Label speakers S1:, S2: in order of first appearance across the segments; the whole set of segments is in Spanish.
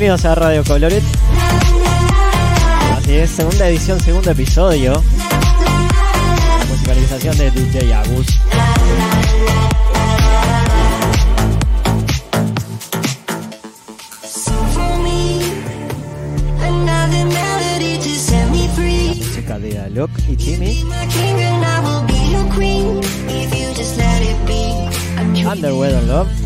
S1: bienvenidos a Radio Coloret. Así es, segunda edición, segundo episodio. Musicalización de DJ Agus. Música de Alok y Timmy. Under Love.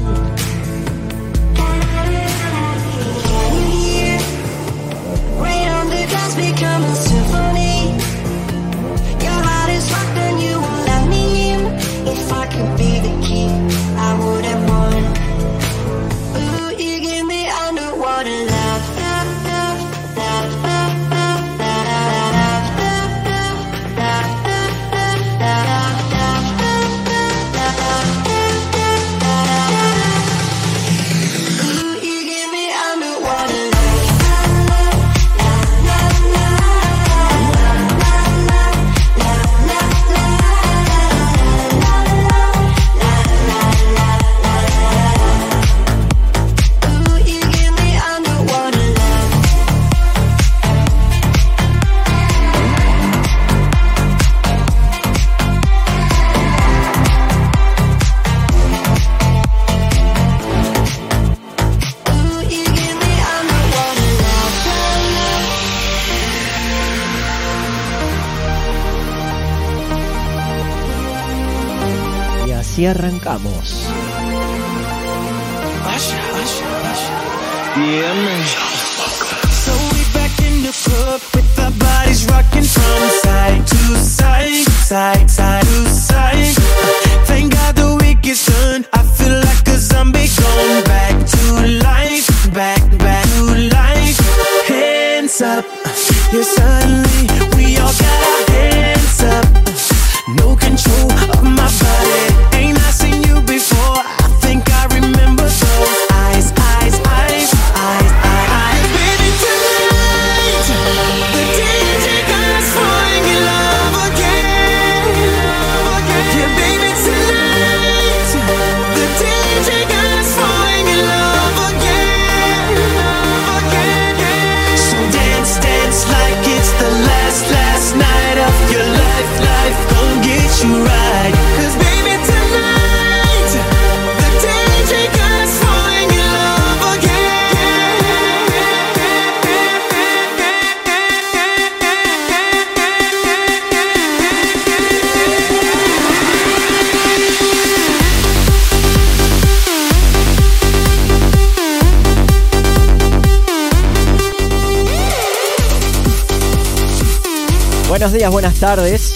S1: buenas tardes,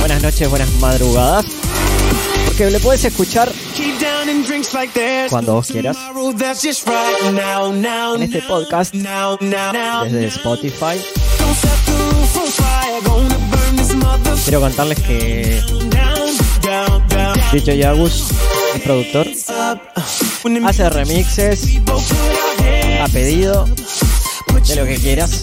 S1: buenas noches, buenas madrugadas. Porque le puedes escuchar cuando vos quieras en este podcast desde Spotify. Quiero contarles que Dicho Yagus es productor, hace remixes a pedido de lo que quieras.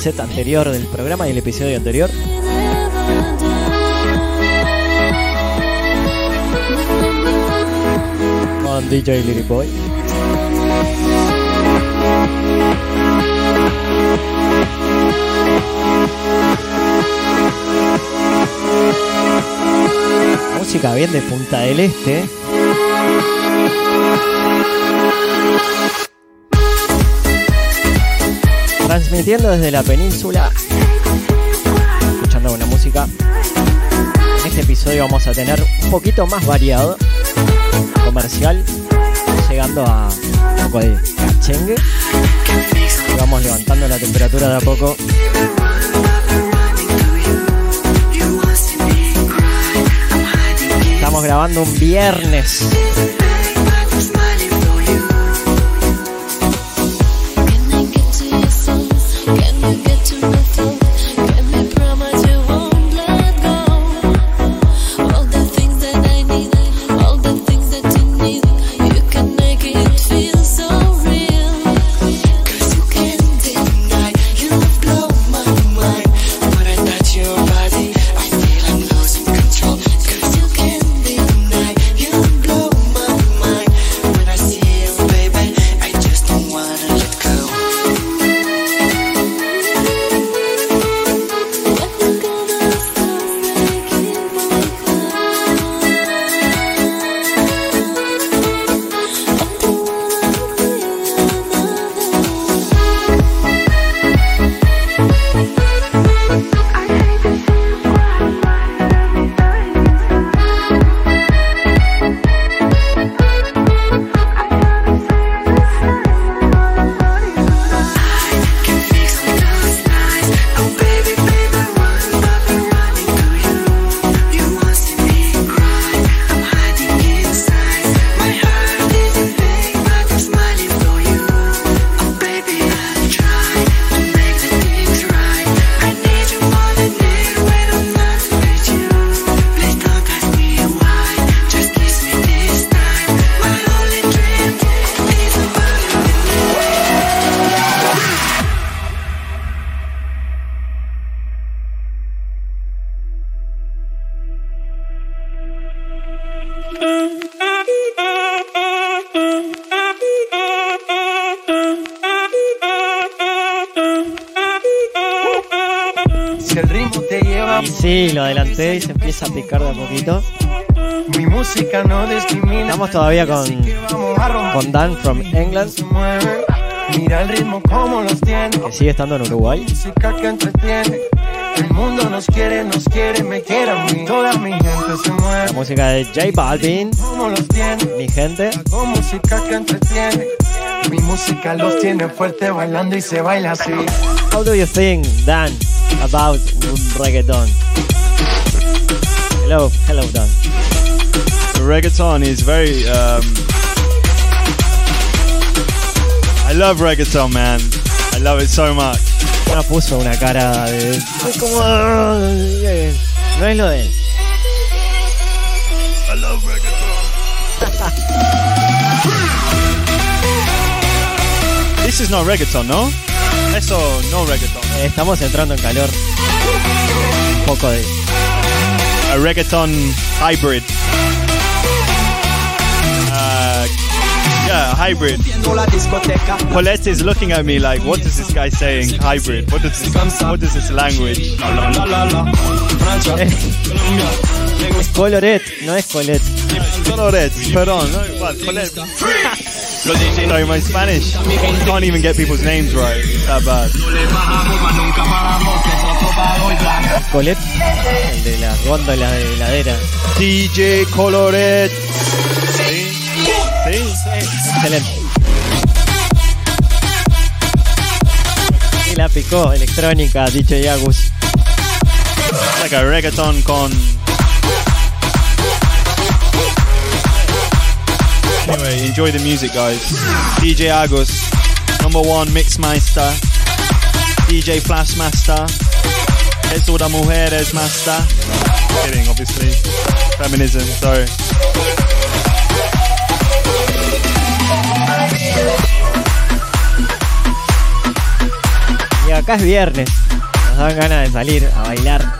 S2: set anterior del programa y el episodio anterior. Con DJ Little Boy. Música bien de Punta del Este. Transmitiendo desde la península. Escuchando buena música. En este episodio vamos a tener un poquito más variado. Comercial. Llegando a un poco de cachengue. Vamos levantando la temperatura de a poco. Estamos grabando un viernes. Poquito.
S3: mi música no discrimina.
S2: Estamos todavía con, con Dan from England,
S3: Se mueve. Mira el ritmo como los tiene.
S2: que sigue estando en Uruguay.
S3: Música que entretiene. El mundo nos quiere, nos quiere, me quiere a mí. Toda mi gente se
S2: La música de J Balvin,
S3: como los tiene.
S2: mi gente.
S3: Hago música que entretiene. Mi música los tiene fuerte bailando y se baila así.
S2: How do you think, Dan, about reggaeton? Hello, hello, Dan.
S4: reggaeton is very um, I love reggaeton man I love it so much
S2: No puso una cara de. Es como. No es lo de él.
S4: I love reggaeton This is not reggaeton no? Eso no reggaeton
S2: Eh, Estamos entrando en calor. Un poco de.
S4: A reggaeton hybrid. Uh, Yeah, hybrid. Colette is looking at me like what is this guy saying? Hybrid. What is this, what is this language?
S2: Es Coloret, no es Colette.
S4: Colorette, perdón, no, what, Colette. Sorry, my Spanish can't even get people's names right. It's that bad.
S2: Colette, el de la góndola de heladera.
S4: DJ Colorette. Sí, sí.
S2: Excelente. Y la picó, electrónica, DJ Agus.
S4: Like a reggaeton con. Anyway, enjoy the music, guys. DJ Agus, number one mix master. DJ Flashmaster, Eso da Mujeres Master. Kidding, obviously. Feminism, sorry.
S2: Y acá es viernes. Nos dan ganas de salir a bailar.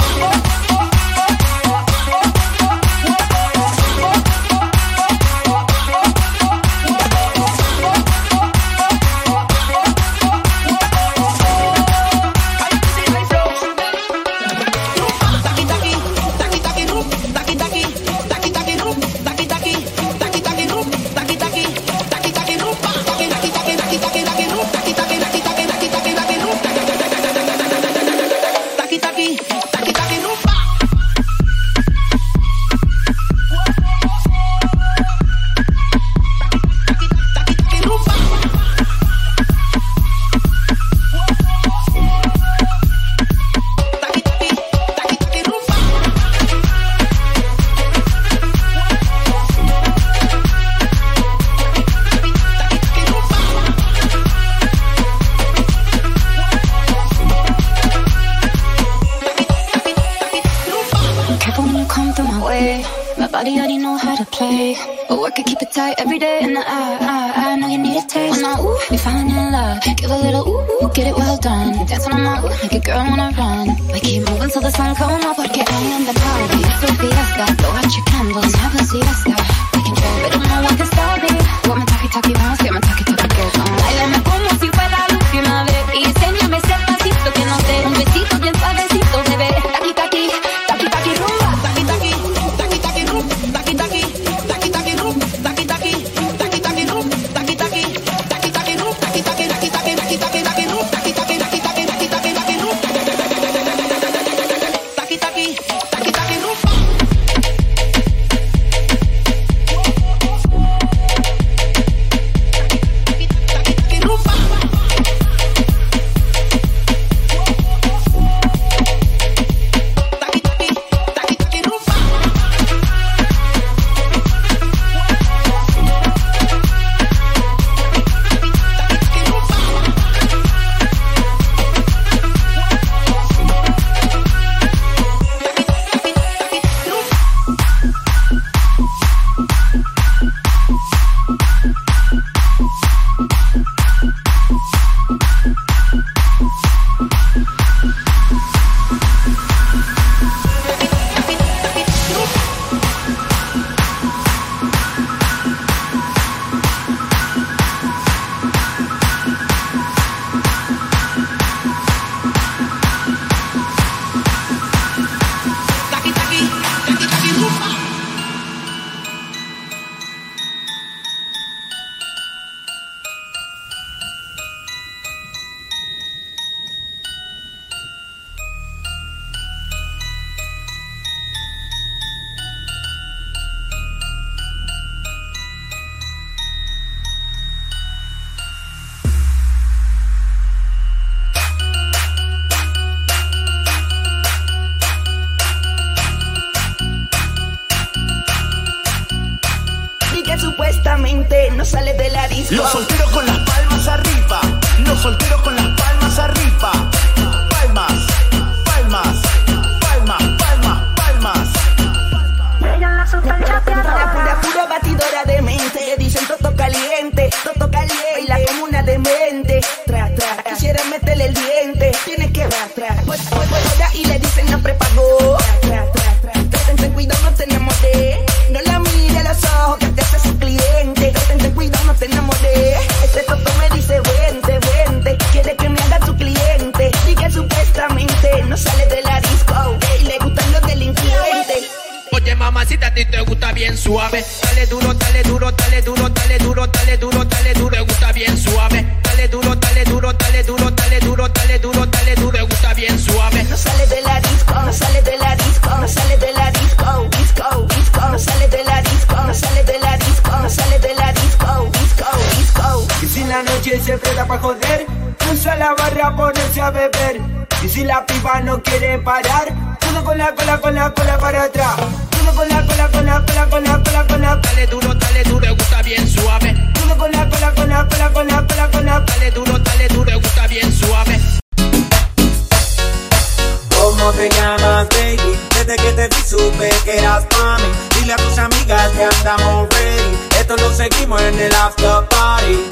S5: ¿Cómo te llamas, baby? Desde que te vi supe que eras mami. Dile a tus amigas que andamos ready. Esto lo seguimos en el after party.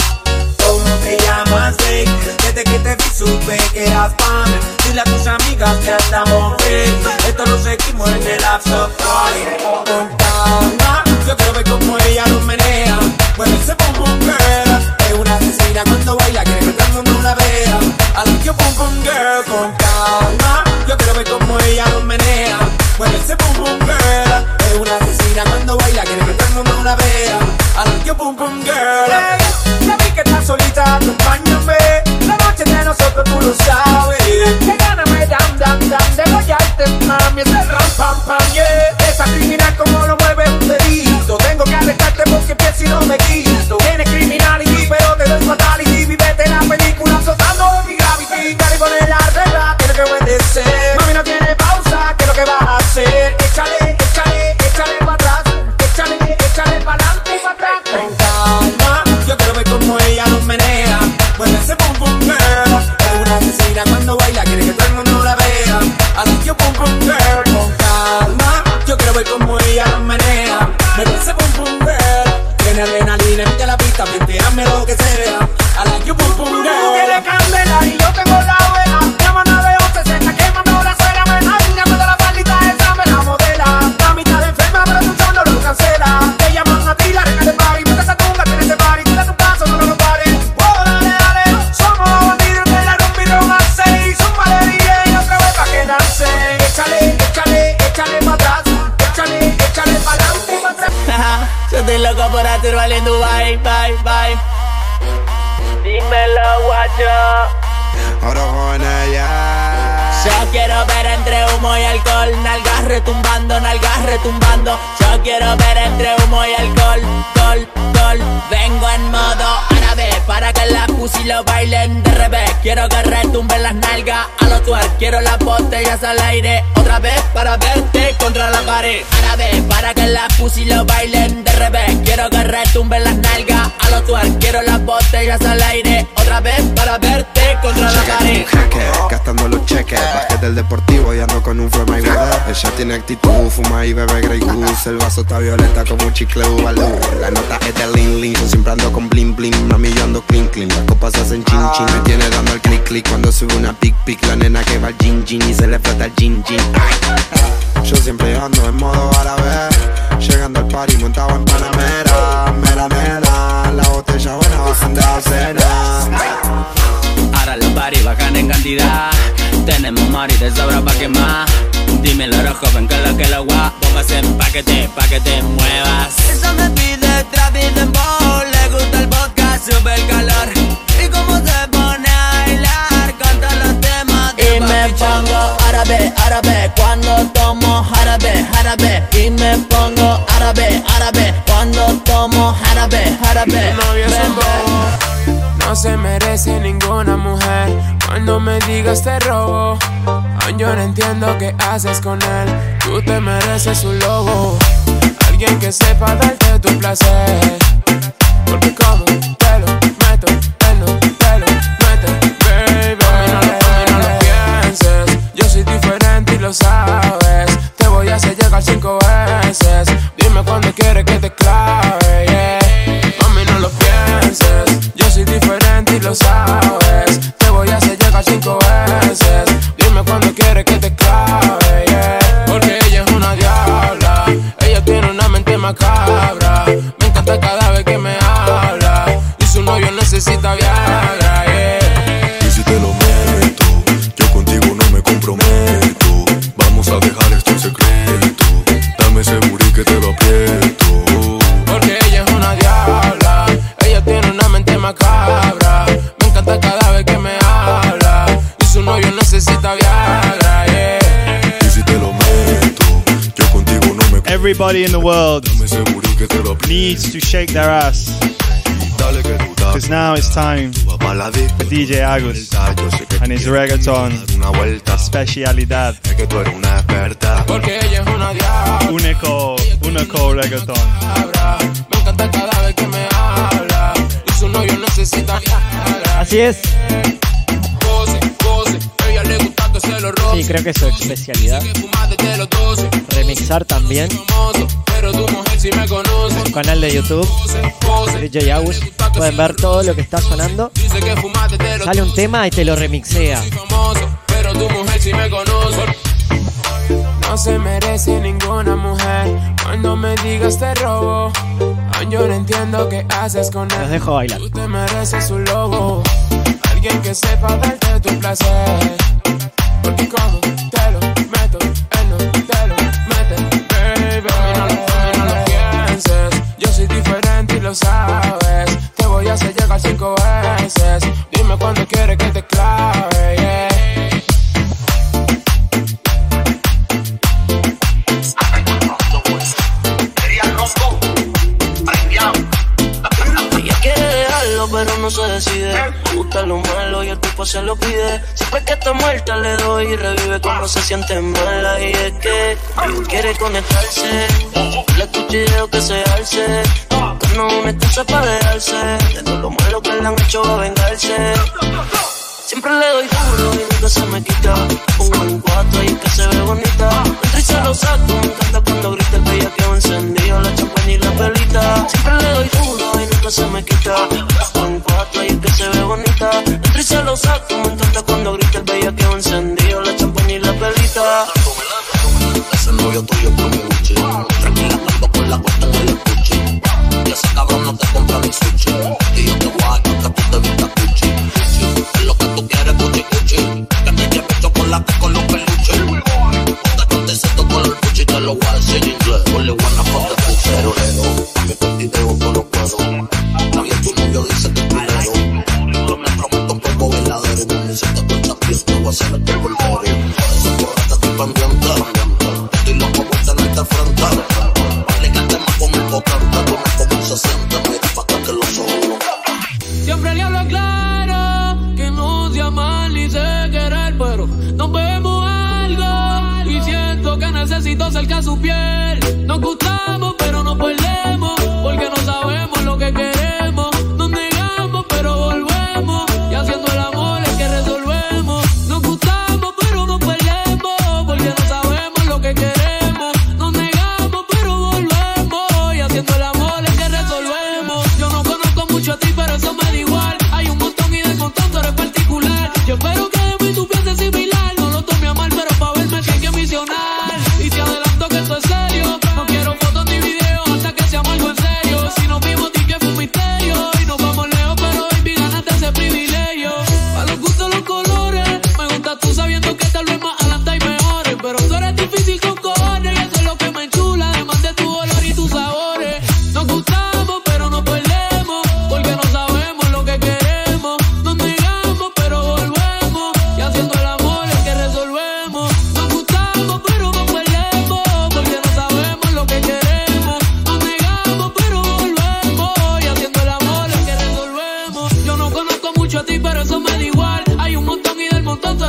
S5: ¿Cómo te llamas, baby? Desde que te vi supe que eras mami. Dile a tus amigas que andamos ready. Esto lo seguimos en el after party. Con yo quiero ver cómo ella lo menea. Mueve ese pum girl. Asesina cuando baila, quiere que todo el mundo la vea. Like your pum pum girl con calma. Yo quiero ver cómo ella lo menea. Mueve ese pum pum girl. Es una asesina cuando baila, quiere que todo el mundo la vea. Like your pum pum girl. Hey, ya vi que estás solita, acompáñame. La noche de nosotros, tú lo sabes. Que gana me dan, dan, dan de gollarte, mami. Ese ram, pam, pam, yeah. Esa criminal como lo mueve un delito. Tengo que arrestarte porque pienso y no me
S6: en Dubai, bye, bye. Dímelo, guacho.
S7: Ahora con ella.
S6: Yo quiero ver entre humo y alcohol, nalgas retumbando, nalgas retumbando. Yo quiero ver entre humo y alcohol, gol, gol. Vengo en modo para que las pussy lo bailen de revés. Quiero que retumben las nalgas a los twerk. Quiero las botellas al aire otra vez para verte contra la pared. Árabe para que las pussy lo bailen de revés. Quiero que retumben las nalgas a los twerk. Quiero las botellas al aire otra vez para verte contra la pared.
S7: Gastando los cheques. Bajé del deportivo y ando con un forma y bebé. Ella tiene actitud, fuma y bebe Grey Goose. El vaso está violeta como un chicle Ubalú. La nota es de Lin Lin, yo siempre ando con bling bling. Mami, yo ando clean clean. Las copas hacen chin chin. Me tiene dando el click click cuando sube una pic pic. La nena que va al gin gin y se le flota el gin gin. Yo siempre ando en modo árabe. Llegando al party montado en Panamera. Mera mera, la botella buena bajan de docena.
S6: Ahora los bares bajan en cantidad. Tenemos mari de sobra pa' quemar. Dímelo, joven, que lo que lo guap. Póngase en paquete, pa' que te muevas. Eso me pide Travis Dembow. Le gusta el vodka, sube el calor. Y cómo se pone a bailar todos los temas de
S8: Y me pongo árabe, árabe cuando tomo árabe, árabe. Y me pongo árabe, árabe cuando tomo árabe, árabe.
S9: No se merece ninguna mujer. Cuando me digas te robo Aún yo no entiendo qué haces con él. Tú te mereces un lobo. Alguien que sepa darte tu placer Porque como te lo meto Él no te lo mete, baby no, no lo pienses Yo soy diferente y lo sabes Te voy a hacer llegar cinco veces Dime cuándo quieres que te clave, yeah Mami, no lo pienses. Yo soy diferente y lo sabes. Te voy a hacer llegar cinco veces. Dime cuándo quieres que te clave, yeah. Porque ella necesita Viagra, yeah.
S10: Y si te lo meto, yo contigo no me comprometo. Vamos a dejar esto en secreto. Dame ese booty que te lo aprieto.
S9: Porque ella es una diabla. Ella tiene una mente macabra. Me encanta cada vez que me habla. Y su novio necesita Viagra, yeah.
S10: Y si te lo meto, yo contigo no me
S4: Everybody in the world needs to shake their ass. Because now it's time for DJ Agus and his reggaeton
S10: una vuelta.
S4: specialidad.
S10: Es que tú eres una experta.
S9: Porque ella es una diabla.
S4: Único, único reggaeton.
S2: Así es. Sí, creo que es su especialidad.
S9: Fuma desde los 12.
S2: Remixar también.
S9: Pero tu mujer sí me conoce.
S2: Canal de YouTube, DJ Agus. Pueden ver todo lo que está sonando.
S9: los
S2: Sale un tema y te lo remixea.
S9: pero tu mujer sí me conoce. No se merece ninguna mujer cuando me digas te robo. Aún yo no entiendo qué haces con
S2: Los
S9: él.
S2: dejo bailar.
S9: Tú te mereces un lobo, alguien que sepa darte tu placer. Porque como te soy diferente y lo sabes. Te voy a hacer llegar cinco veces. Dime cuándo quieres que te clave, yeah.
S11: No se decide. Gusta lo malo y el tipo se lo pide. Siempre que está muerta le doy y revive cuando se siente mala. Y es que quiere conectarse. Le cuchilleo que se alce. Buscando una excusa para dejarse. De todo lo malo que le han hecho va a vengarse. Siempre le doy duro y nunca se me quita. Pongo en cuatro y que se ve bonita. Entra y lo saco, me encanta cuando grita el bellaqueo encendido, la champaña y la pelita. Siempre le doy duro y nunca se me quita. Pongo en cuatro y que se ve bonita. Entra y lo saco, me encanta cuando grita el bellaqueo encendido, la champaña y la pelita.
S12: Ese novio tuyo por mi Gucci Tranquila, ando con la puerta en el estuche Y ese cabrón no te compra ni sushi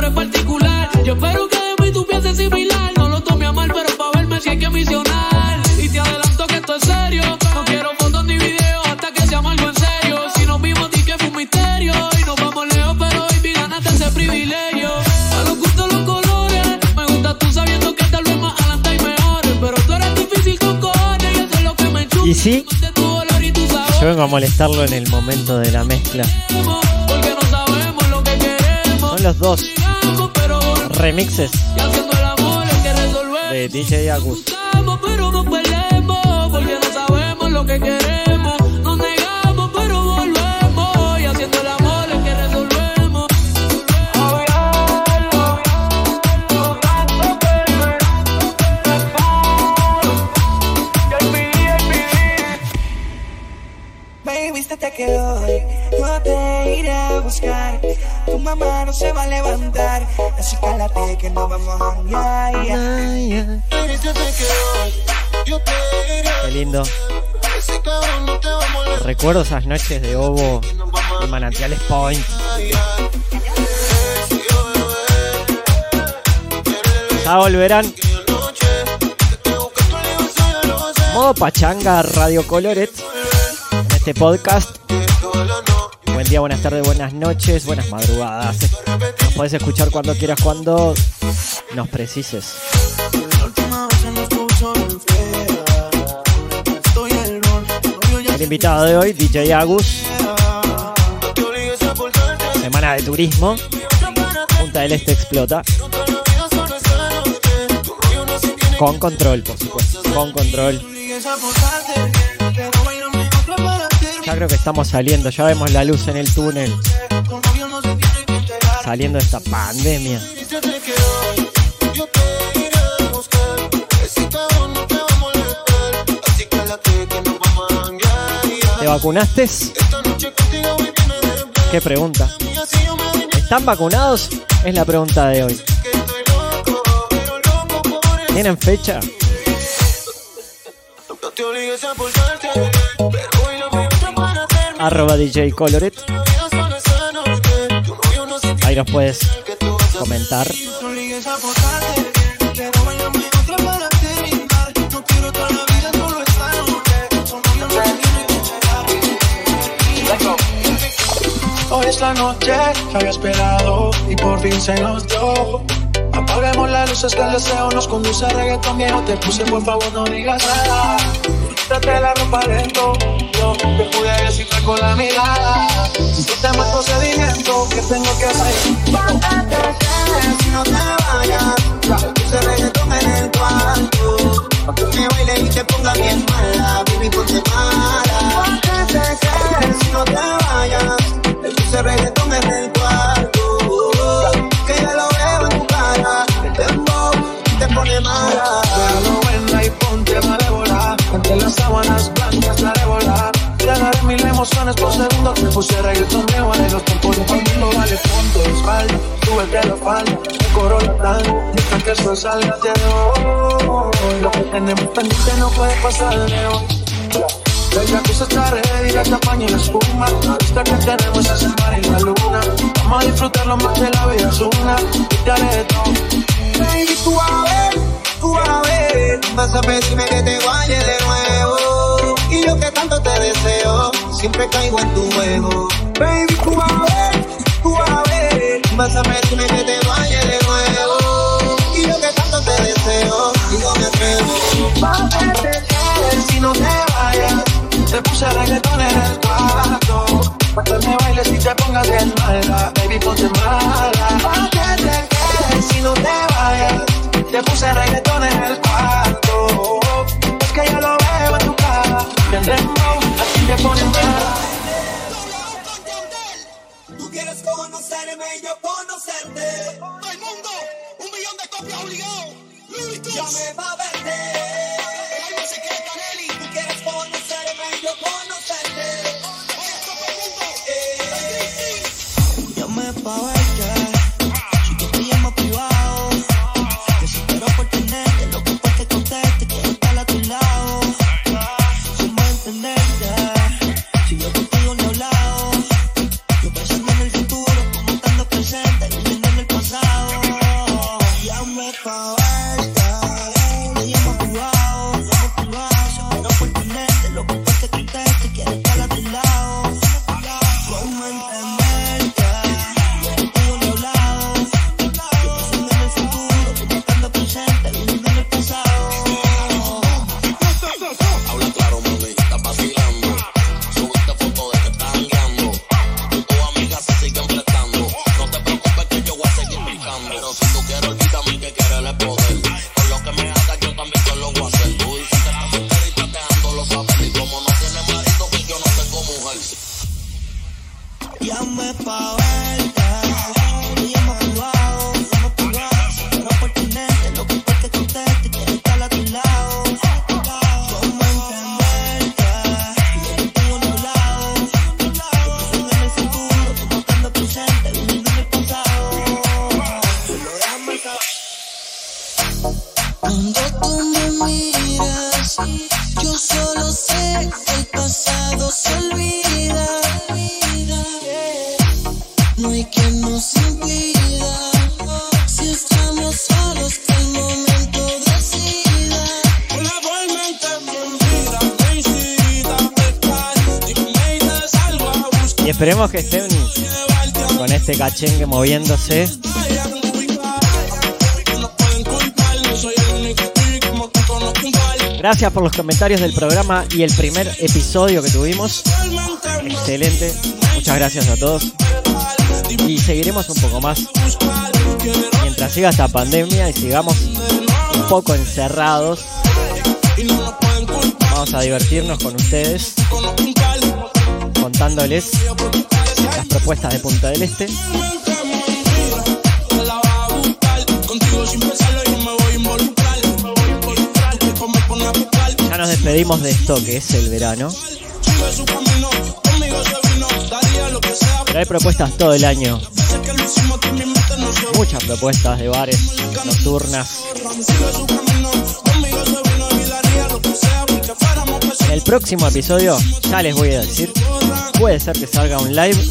S9: eres particular. Yo espero que de mí tú pienses similar. No lo tome a mal, pero pa' verme si hay que misionar. Y te adelanto que esto es serio. No quiero fotos ni videos hasta que seamos algo en serio. Si nos vimos, di que fue un misterio. Y nos vamos lejos, pero baby, ganaste ese privilegio. A los gustos los colores. Me gusta tú sabiendo que tal vez más adelante hay mejores. Pero tú eres difícil con cojones. Y eso es lo que me enchufa.
S2: Y sí, yo vengo a molestarlo en el momento de la mezcla. Son los dos remixes de DJ Agus.
S9: Estamos, pero no perdemos, porque no sabemos lo que queremos.
S13: Vamos a.
S2: Qué lindo. Recuerdo esas noches de ovo en Manantiales Point. Ya volverán. Modo Pachanga Radio Coloret. En este podcast. Buen día, buenas tardes, buenas noches, buenas madrugadas. Nos puedes escuchar cuando quieras, cuando nos precises.
S13: El
S2: invitado de hoy, DJ Agus. Semana de turismo. Punta del Este explota. Con control, por supuesto. Con control. Ya creo que estamos saliendo, ya vemos la luz en el túnel. Saliendo de esta pandemia.
S13: Te iré a buscar. Ese cabrón no te va a molestar. Así que late que nos vamos a janguear.
S2: ¿Te vacunaste? ¿Qué pregunta? ¿Están vacunados? Es la pregunta de hoy. ¿Tienen fecha? Arroba DJ Coloret. Ahí nos puedes comentar.
S13: Hoy es la noche que había esperado y por fin se nos dio. Apaguemos las luces que el deseo nos conduce a reggaetón viejo. Te puse, por favor, no digas nada. Quítate la ropa lento. Yo te pude decir con la mirada. No te más procedimiento que tengo que hacer.
S14: Si no te vayas, puse reggaetón en el cuarto. Pa' que me baile y te ponga bien mala, baby, ponte mala. Si no te vayas, le puse reggaetón en el cuarto. Que ya lo veo en tu cara, el tempo te pone mala.
S13: Déjalo buena y ponte malévola. Ante las sábanas blancas la ébola. Te daré mil emociones por segundo. Te puse reggaetón de vale los tiempos de mundo. Vale fondo, espalda, sube que la falda. El coro la deja que eso salga de hoy. Lo que tenemos pendiente no puede pasar de hoy. El jacuzzi está ready, la champaña y la espuma. La vista que tenemos es el mar y la luna. Vamos a disfrutarlo más de la vida es una. Y te haré de todo.
S14: Baby, tú vas a ver, tú vas a ver. Vas a pedirme que te guaye de nuevo. Y yo que tanto te deseo, siempre caigo en tu juego. Baby, tú vas a ver, tú vas a ver. Vas a pedirme que te guaye de nuevo. Y yo que tanto te deseo, y yo me atrevo.
S13: Si no te vayas. Te puse reggaetón en el cuarto. Pa' que me bailes y te pongas bien mala. Baby, ponte mala. Pa' que te quedes si no te vayas. Te puse reggaetón en el cuarto. Es que ya lo veo en tu cara. Bien dembow, así te pone mala.
S3: Tú quieres conocerme y yo conocerte. Todo el mundo, un millón de copias obligado. Llame pa' verte. El alma yo conocerte. Oye,
S2: moviéndose. Gracias por los comentarios del programa y el primer episodio que tuvimos. Excelente. Muchas gracias a todos. Y seguiremos un poco más. Mientras siga esta pandemia y sigamos un poco encerrados. Vamos a divertirnos con ustedes. Contándoles propuestas de Punta del Este. Ya nos despedimos de esto que es el verano. Pero hay propuestas todo el año. Muchas propuestas de bares nocturnas. En el próximo episodio, ya les voy a decir, puede ser que salga un live,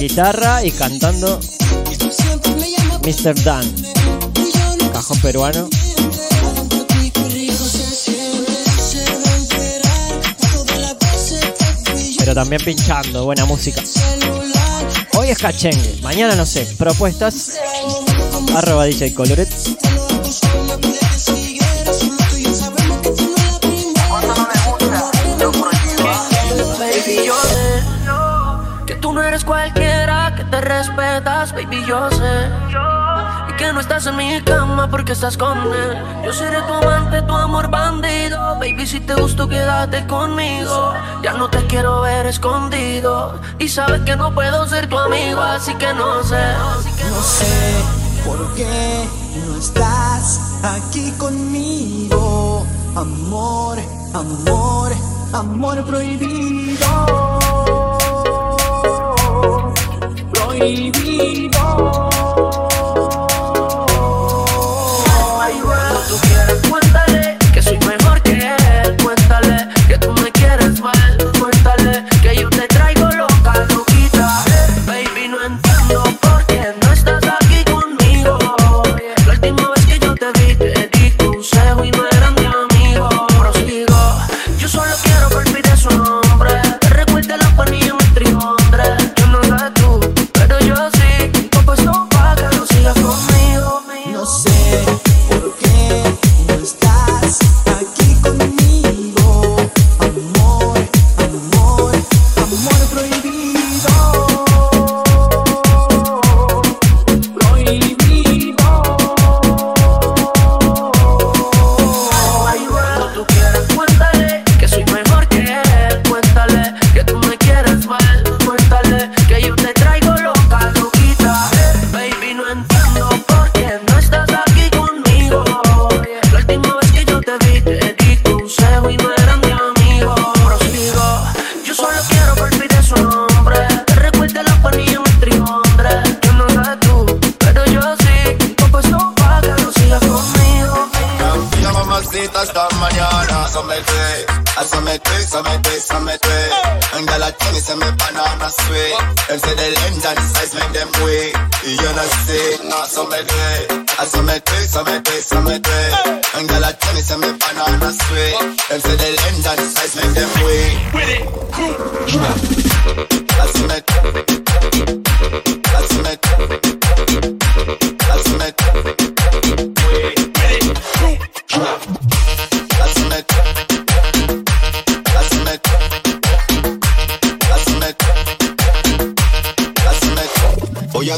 S2: guitarra y cantando Mr. Dan, cajón peruano. Pero también pinchando, buena música. Hoy es cachengue, mañana no sé. Propuestas, arroba DJ Coloret.
S11: Respetas, baby, yo sé. Y que no estás en mi cama porque estás con él. Yo seré tu amante, tu amor bandido. Baby, si te gusto, quédate conmigo. Ya no te quiero ver escondido. Y sabes que no puedo ser tu amigo, así que no sé.
S1: No sé por qué no estás aquí conmigo. Amor, amor, amor prohibido. Prohibido.
S11: Cuando
S15: weak. You know see, no, so me cree, so me cree, so me cree, so me cree. And girl, I tell me, say me banana sweet. Them say the length and the size make them weak. With it, I see me, I see me, I see me. Voy a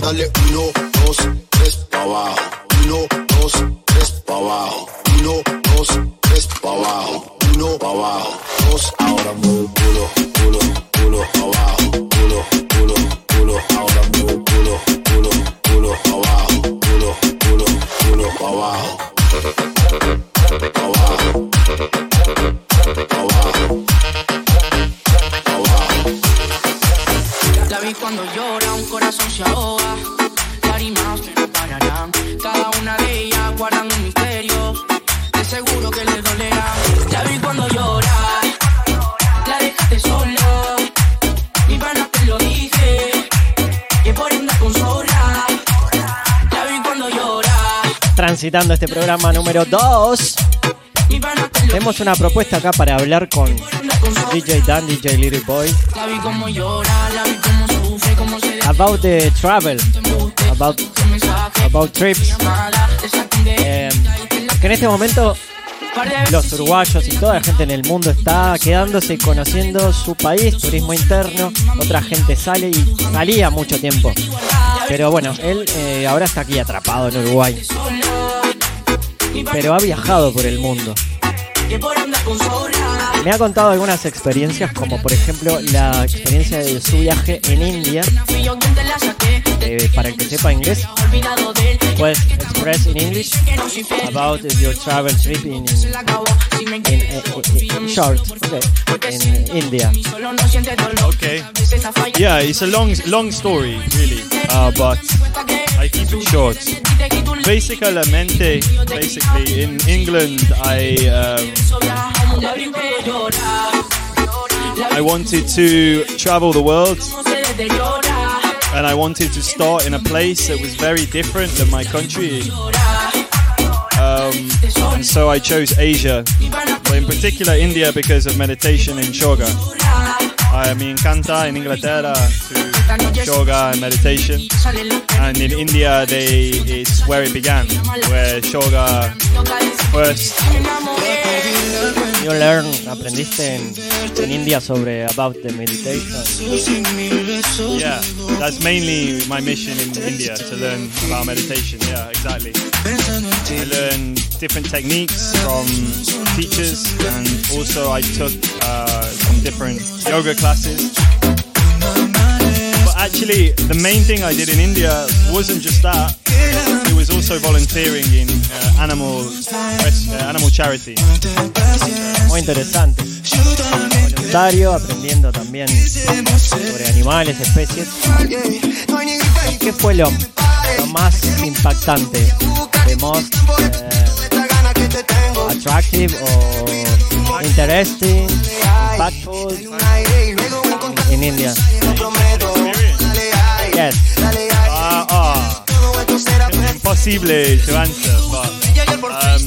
S15: darle uno, dos, tres pa' abajo. Uno, dos, tres pa' abajo. Uno, dos, tres pa' abajo. Uno pa' abajo. Dos, ahora mueve el culo, culo, culo abajo. Culo, culo, culo. Ahora mueve el culo, culo, culo abajo. Culo, culo, culo abajo. Abajo. Abajo. Abajo.
S16: La vi cuando llora, un corazón se ahoga.
S2: Transitando este programa número 2. Tenemos una propuesta acá para hablar con DJ Dan, DJ Little Boy, about the travel, about, about trips. Eh, que en este momento los uruguayos y toda la gente en el mundo está quedándose y conociendo su país, turismo interno. Otra gente sale y salía mucho tiempo. Pero bueno, él eh, ahora está aquí atrapado en Uruguay. Pero ha viajado por el mundo. Me ha contado algunas experiencias, como por ejemplo la experiencia de su viaje en India. Eh, para el que sepa inglés, puedes express in English about your travel trip in, in, in, in short, okay, in India.
S4: Okay. Yeah, it's a long, long story, really, uh, but I keep it short. Basically, basically in England, I um, I wanted to travel the world, and I wanted to start in a place that was very different than my country. Um, and so I chose Asia, but in particular India because of meditation in Shoga. I me encanta en Inglaterra to Shoga and meditation, and in India they it's where it began, where Shoga first.
S2: You learn, aprendiste en, en India sobre about the meditation.
S4: Yeah, that's mainly my mission in India to learn about meditation. Yeah, exactly. I learn different techniques from teachers, and also I took uh, some different yoga classes. Actually, the main thing I did in India wasn't just that. It was also volunteering in uh, animal uh, animal charity.
S2: Muy interesante. Voluntario, aprendiendo también sobre animales, especies. ¿Qué fue lo, lo más impactante? The most eh, attractive or interesting, impactful in India? Yes.
S4: Uh, ah, impossible to answer, but um,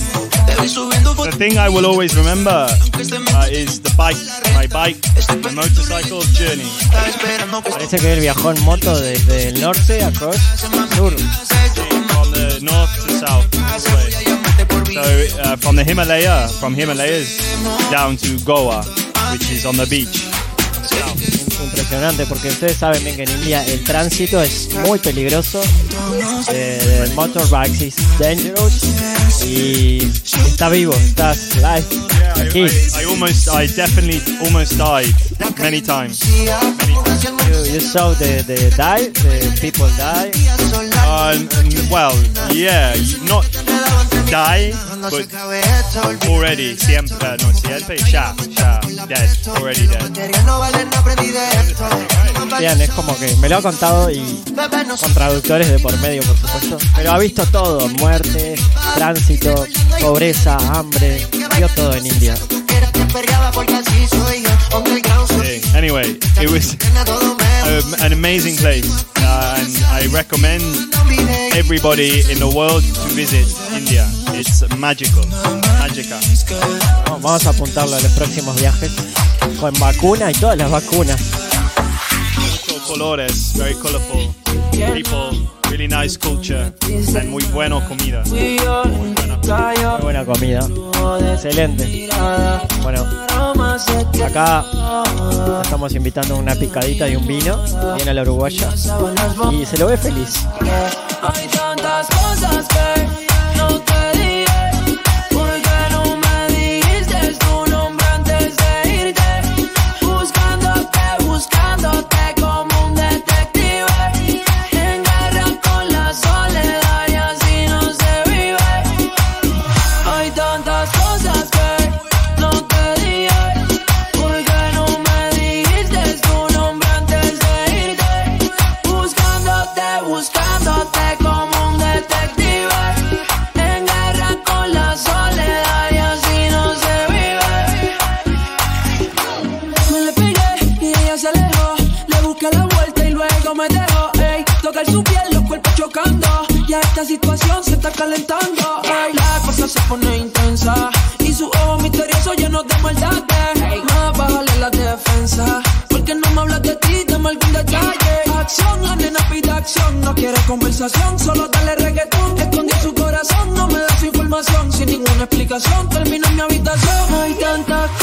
S4: the thing I will always remember uh, is the bike, my bike, the motorcycle journey.
S2: Parece que él viajó en moto desde el norte across sur.
S4: From the north to south. all the way. So uh, from the Himalaya, from Himalayas down to Goa, which is on the beach.
S2: Impresionante porque ustedes saben bien que en India el tránsito es muy peligroso. Eh, el motorbike is dangerous y está vivo, estás live aquí.
S4: I almost, I definitely almost died many times.
S2: You, you saw the, the die, the people die.
S4: Um, well, yeah, not die, but already siempre, no siempre, ya, ya, dead, already dead.
S2: Bien, es como que me lo ha contado y con traductores de por medio, por supuesto. Pero ha visto todo, muerte, tránsito, pobreza, hambre, vio todo en India.
S4: Yeah. Anyway, it was um, an amazing place, uh, and I recommend everybody in the world to visit India. It's magical, magica.
S2: Vamos a apuntarlo a los próximos viajes con vacuna y todas las vacunas.
S4: Muchos colores, very colorful people, really nice culture, and muy bueno comida. Muy buena.
S2: Muy buena comida. Excelente. Bueno, acá estamos invitando una picadita y un vino. Viene a la uruguaya. Y se lo ve feliz.
S12: Hay tantas cosas que su piel, los cuerpos chocando.
S16: Ya esta situación se está calentando. La cosa se pone intensa. Y su ojo misterioso lleno de maldad. Más bájale la defensa. Porque no me hablas de ti, dame algún detalle. Acción, la nena pide acción. No quiere conversación, solo dale reggaetón. Escondió su corazón, no me da su información. Sin ninguna explicación, termina en mi habitación. Hay tantas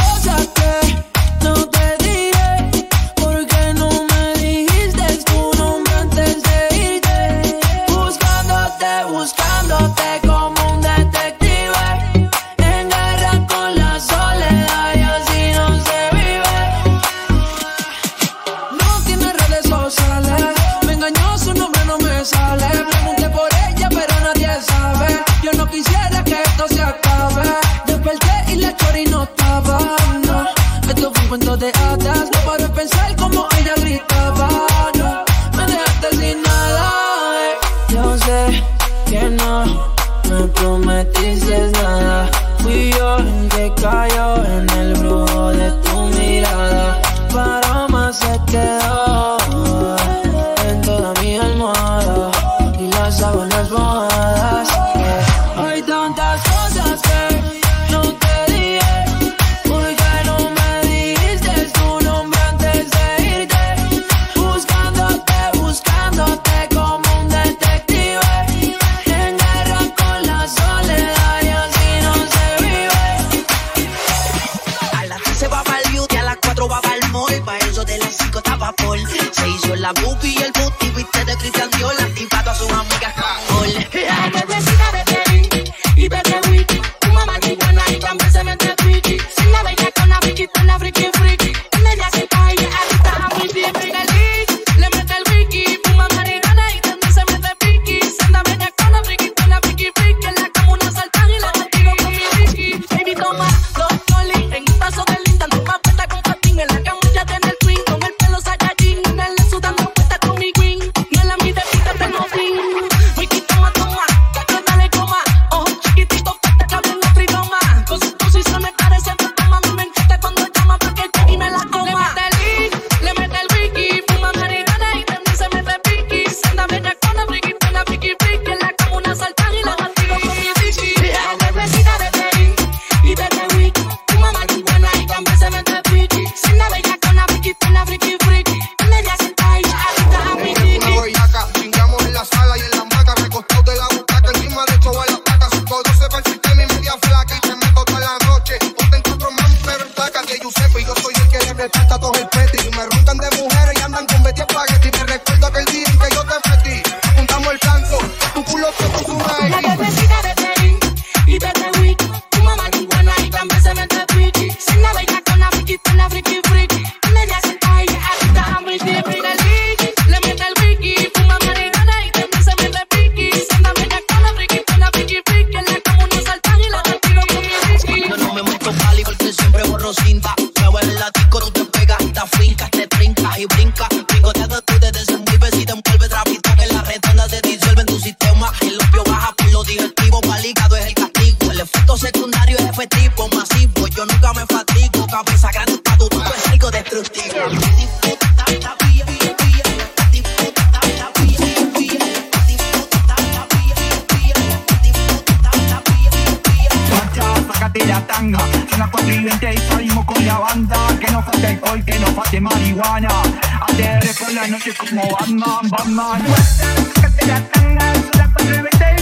S16: falte la
S17: tanga. Son las 4 y 20 y salimos con la banda. Que no falte que no falte marihuana. ATR por la noche como Batman, Batman.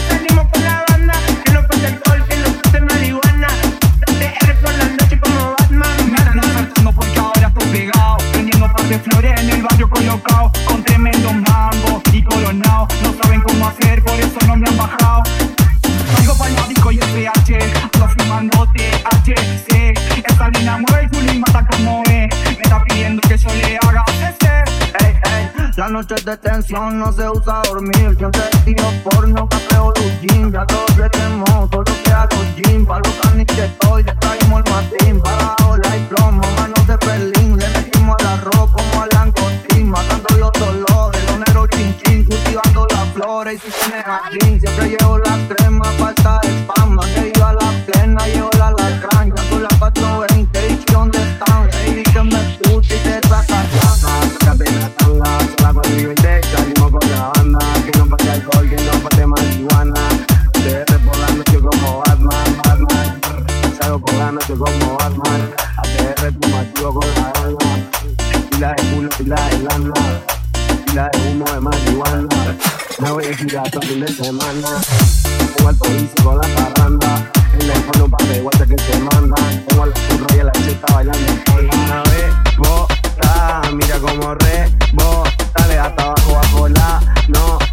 S17: Salimos con la banda. Que no que no por la noche como Batman. Me están acertando porque ahora estoy pegado. Prendiendo par de flores en el barrio colocado. Con tremendo mambo y coronado. No saben cómo hacer, por eso
S18: Las noches de tensión no se usa dormir. yo Siempre tiro porno, capeo lujín. Ya todo pretemos, solo queda con gym. Pa' los anis que estoy, ya traemos el matín. Parado, light plomo, manos de Berlín. Le metimos al arroz como al langostín. Matando los dolores, los negros chin chin. Cultivando las flores y sus jardín. Siempre llevo la crema, falta de fama. Que iba a la plena, llevo la lacra. viviente, salimos con la banda, que no pase alcohol, que no pase marihuana. Te volando, yo como Batman, Batman. Salgo por la noche como Batman, ATR tu mativo con la banda. Pila de culo, pila de lana, pila de humo de marihuana. Me voy a girar todo fin de semana. Pongo al polizo con la parranda. El teléfono para de guarda que se manda. Pongo a la curra y a la cheta bailando. Una vez, bota, mira como rebota. Hasta abajo bajo la nota.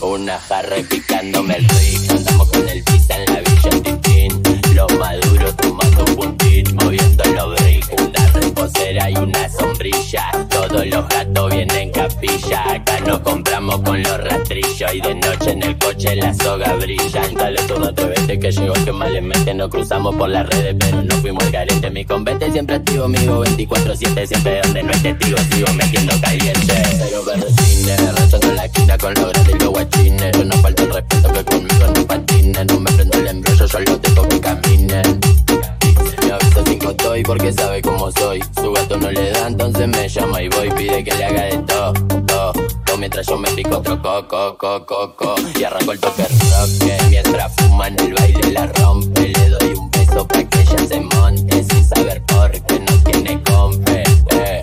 S17: Una
S19: jarra picándome el rick. Andamos con el pizza en la villa Titín. Los maduros tomando un puntín. Moviendo los reposera y una sombrilla. Todos los gatos vienen capilla. Acá nos compramos con los rastrillos. Y de noche en el coche la soga brilla. Dale todo atrévete que llegó que más le mete. Nos cruzamos por las redes, pero no fuimos garete. Mi convete siempre activo, amigo 24-7. Siempre donde no es testigo, sigo metiendo caliente. Pero berretines, rechando la esquina con los grandes y los guachines. Yo no falta el respeto que conmigo no patinen. No me prendo el embrollo, yo lo dejo que caminen. Cinco estoy porque sabe cómo soy. Su gato no le da, entonces me llama y voy. Pide que le haga de todo, todo, todo. Mientras yo me pico otro coco, coco, coco. Y arranco el toque rock. Mientras fuma en el baile la rompe. Le doy un beso pa' que ella se monte. Sin saber por qué no tiene compe. Eh.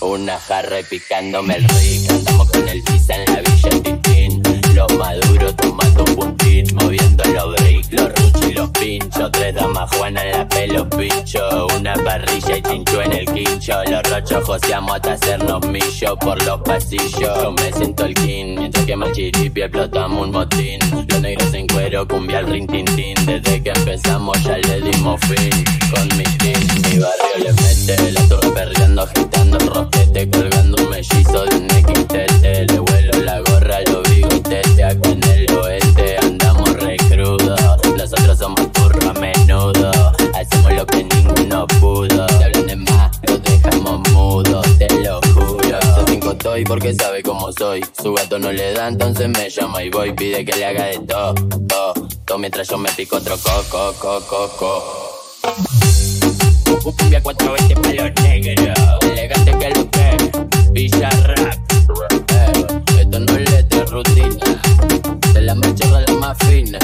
S19: Una jarra picándome el rick. Andamos con el pizza en la villa Titín. Los maduros tomando un puntín. Moviendo los bricks, los y los pinchos. Tres damas Juana en la pelo pincho. Una parrilla y chincho en el quincho. Los rochos joseamos hasta hacernos millo por los pasillos. Yo me siento el king. Mientras que el chiripi explotamos un motín. Los negros en cuero, cumbia al ring tin tin. Desde que empezamos ya le dimos fin. Con mi team, mi barrio le mete. La torre perreando, agitando el rosquete. Colgando un mellizo de un XTT. Le vuelo ninguno pudo. Si hablan de más, los dejamos mudos, te lo juro. Yo cinco estoy porque sabe cómo soy. Su gato no le da, entonces me llama y voy. Pide que le haga de todo, todo. Mientras yo me pico otro coco, coco, coco. Cumbia 420 pa' los negros. Elegante que lo que. Villa rap. Eh, esto no es letra rutina. De la machorra la más fina.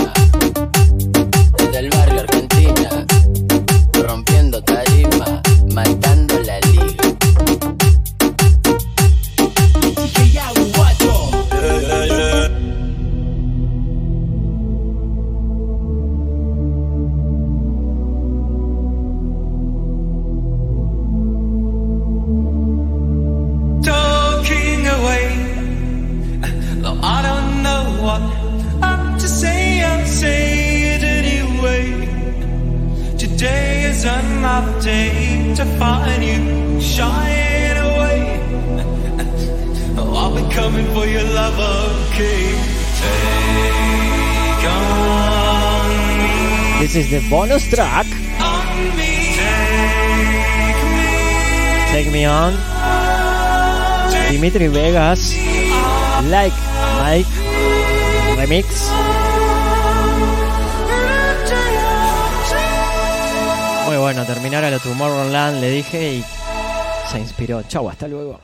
S2: Track Take Me On. Dimitri Vegas. Like Mike. Remix. Muy bueno, terminar a lo Tomorrowland, le dije y se inspiró. Chau, hasta luego.